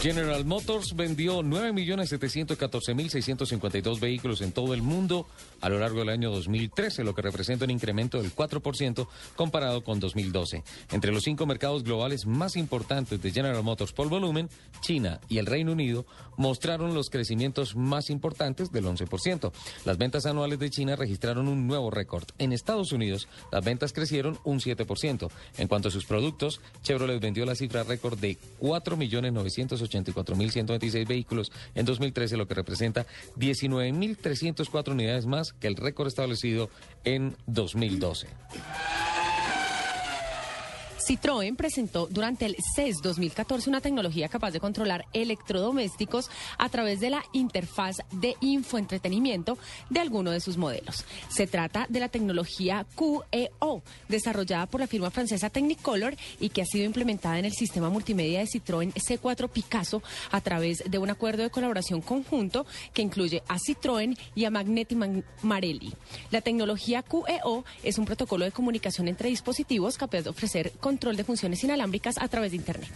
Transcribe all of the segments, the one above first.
General Motors vendió 9.714.652 vehículos en todo el mundo a lo largo del año 2013, lo que representa un incremento del 4% comparado con 2012. Entre los cinco mercados globales más importantes de General Motors por volumen, China y el Reino Unido mostraron los crecimientos más importantes del 11%. Las ventas anuales de China registraron un nuevo récord. En Estados Unidos, las ventas crecieron un 7%. En cuanto a sus productos, Chevrolet vendió la cifra récord de 4.980.000 84.126 vehículos en 2013, lo que representa 19.304 unidades más que el récord establecido en 2012. Citroën presentó durante el CES 2014 una tecnología capaz de controlar electrodomésticos a través de la interfaz de infoentretenimiento de alguno de sus modelos. Se trata de la tecnología QEO, desarrollada por la firma francesa Technicolor y que ha sido implementada en el sistema multimedia de Citroën C4 Picasso a través de un acuerdo de colaboración conjunto que incluye a Citroën y a Magneti Marelli. La tecnología QEO es un protocolo de comunicación entre dispositivos capaz de ofrecer control de funciones inalámbricas a través de Internet.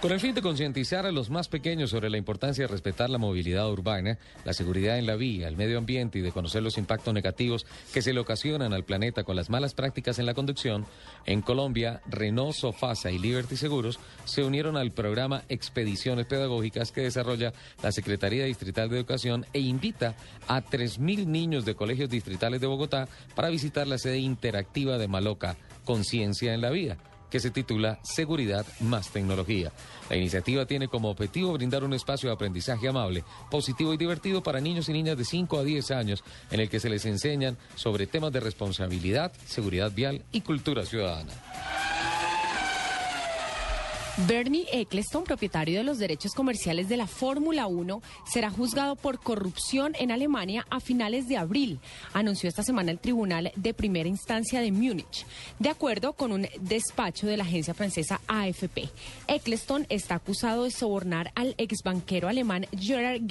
Con el fin de concientizar a los más pequeños sobre la importancia de respetar la movilidad urbana, la seguridad en la vía, el medio ambiente y de conocer los impactos negativos que se le ocasionan al planeta con las malas prácticas en la conducción, en Colombia, Renault, Sofasa y Liberty Seguros se unieron al programa Expediciones Pedagógicas que desarrolla la Secretaría Distrital de Educación e invita a 3.000 niños de colegios distritales de Bogotá para visitar la sede interactiva de Maloca, Conciencia en la Vía que se titula Seguridad más Tecnología. La iniciativa tiene como objetivo brindar un espacio de aprendizaje amable, positivo y divertido para niños y niñas de 5 a 10 años, en el que se les enseñan sobre temas de responsabilidad, seguridad vial y cultura ciudadana. Bernie Eccleston, propietario de los derechos comerciales de la Fórmula 1, será juzgado por corrupción en Alemania a finales de abril, anunció esta semana el Tribunal de Primera Instancia de Múnich, de acuerdo con un despacho de la agencia francesa AFP. Eccleston está acusado de sobornar al exbanquero alemán Gerard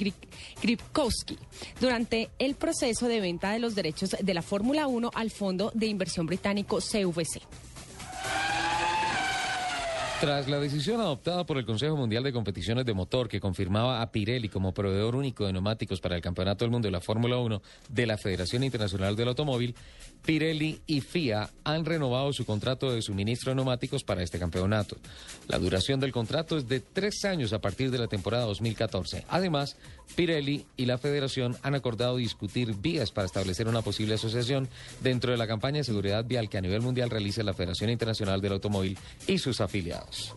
Gripkowski durante el proceso de venta de los derechos de la Fórmula 1 al fondo de inversión británico CVC. Tras la decisión adoptada por el Consejo Mundial de Competiciones de Motor que confirmaba a Pirelli como proveedor único de neumáticos para el Campeonato del Mundo de la Fórmula 1 de la Federación Internacional del Automóvil, Pirelli y FIA han renovado su contrato de suministro de neumáticos para este campeonato. La duración del contrato es de tres años a partir de la temporada 2014. Además, Pirelli y la Federación han acordado discutir vías para establecer una posible asociación dentro de la campaña de seguridad vial que a nivel mundial realiza la Federación Internacional del Automóvil y sus afiliados. House.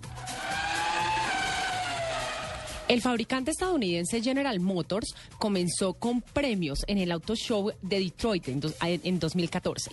El fabricante estadounidense General Motors comenzó con premios en el Auto Show de Detroit en, 2014.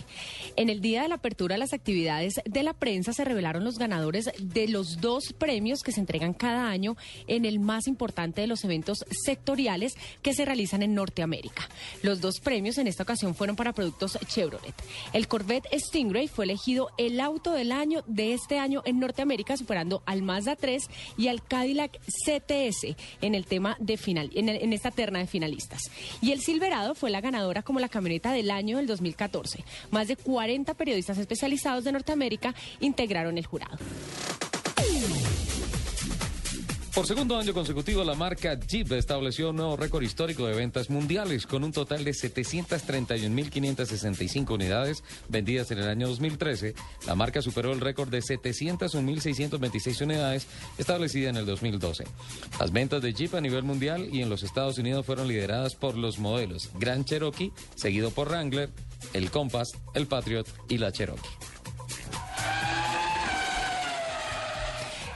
En el día de la apertura de las actividades de la prensa se revelaron los ganadores de los dos premios que se entregan cada año en el más importante de los eventos sectoriales que se realizan en Norteamérica. Los dos premios en esta ocasión fueron para productos Chevrolet. El Corvette Stingray fue elegido el auto del año de este año en Norteamérica, superando al Mazda 3 y al Cadillac CTS en el tema de final, en, esta terna de finalistas. Y el Silverado fue la ganadora como la camioneta del año del 2014. Más de 40 periodistas especializados de Norteamérica integraron el jurado. Por segundo año consecutivo, la marca Jeep estableció un nuevo récord histórico de ventas mundiales con un total de 731.565 unidades vendidas en el año 2013. La marca superó el récord de 701.626 unidades establecida en el 2012. Las ventas de Jeep a nivel mundial y en los Estados Unidos fueron lideradas por los modelos Grand Cherokee, seguido por Wrangler, el Compass, el Patriot y la Cherokee.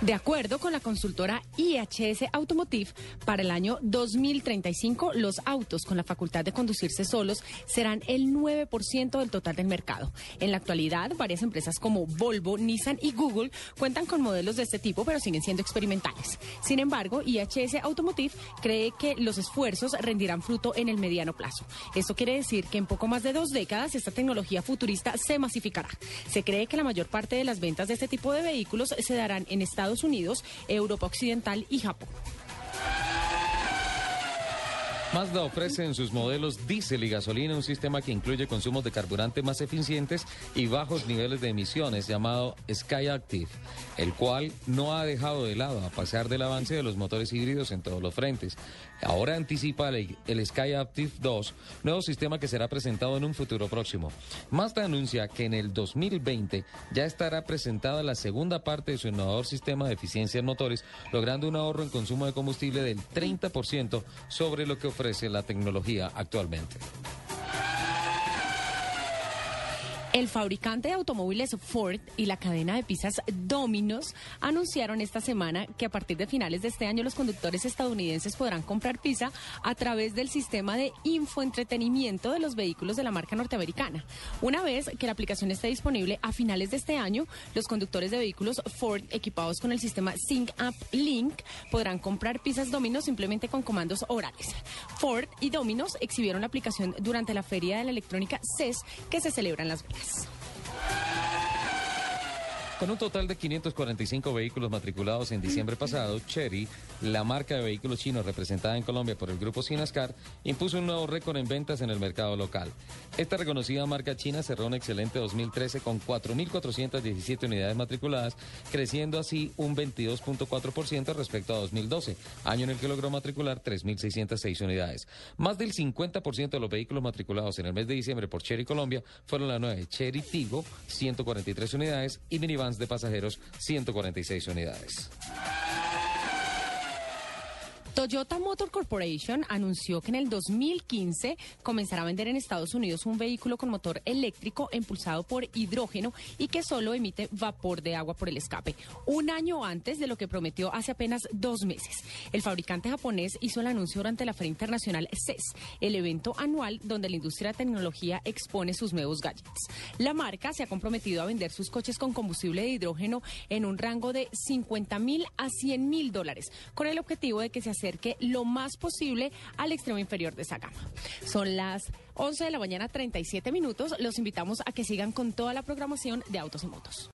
De acuerdo con la consultora IHS Automotive, para el año 2035 los autos con la facultad de conducirse solos serán el 9% del total del mercado. En la actualidad, varias empresas como Volvo, Nissan y Google cuentan con modelos de este tipo, pero siguen siendo experimentales. Sin embargo, IHS Automotive cree que los esfuerzos rendirán fruto en el mediano plazo. Esto quiere decir que en poco más de dos décadas esta tecnología futurista se masificará. Se cree que la mayor parte de las ventas de este tipo de vehículos se darán en Estados Unidos, Europa Occidental y Japón. Mazda ofrece en sus modelos diésel y gasolina un sistema que incluye consumos de carburante más eficientes y bajos niveles de emisiones llamado Sky Active, el cual no ha dejado de lado a pesar del avance de los motores híbridos en todos los frentes. Ahora anticipa el, el Sky Active 2, nuevo sistema que será presentado en un futuro próximo. Mazda anuncia que en el 2020 ya estará presentada la segunda parte de su innovador sistema de eficiencia en motores, logrando un ahorro en consumo de combustible del 30% sobre lo que ofrece ofrece la tecnología actualmente. El fabricante de automóviles Ford y la cadena de pizzas Domino's anunciaron esta semana que a partir de finales de este año los conductores estadounidenses podrán comprar pizza a través del sistema de infoentretenimiento de los vehículos de la marca norteamericana. Una vez que la aplicación esté disponible a finales de este año, los conductores de vehículos Ford equipados con el sistema Sync Up Link podrán comprar pizzas Domino's simplemente con comandos orales. Ford y Domino's exhibieron la aplicación durante la Feria de la Electrónica CES que se celebra en Las. Yes. Con un total de 545 vehículos matriculados en diciembre pasado, Chery, la marca de vehículos chinos representada en Colombia por el grupo Sinascar, impuso un nuevo récord en ventas en el mercado local. Esta reconocida marca china cerró un excelente 2013 con 4.417 unidades matriculadas, creciendo así un 22.4% respecto a 2012, año en el que logró matricular 3.606 unidades. Más del 50% de los vehículos matriculados en el mes de diciembre por Chery Colombia fueron la nueva Chery Tigo, 143 unidades, y de pasajeros, 146 unidades. Toyota Motor Corporation anunció que en el 2015 comenzará a vender en Estados Unidos un vehículo con motor eléctrico impulsado por hidrógeno y que solo emite vapor de agua por el escape, un año antes de lo que prometió hace apenas dos meses. El fabricante japonés hizo el anuncio durante la Feria Internacional CES, el evento anual donde la industria de tecnología expone sus nuevos gadgets. La marca se ha comprometido a vender sus coches con combustible de hidrógeno en un rango de 50 mil a 100 mil dólares, con el objetivo de que se acerque lo más posible al extremo inferior de esa gama. Son las 11 de la mañana, 37 minutos. Los invitamos a que sigan con toda la programación de Autos y Motos.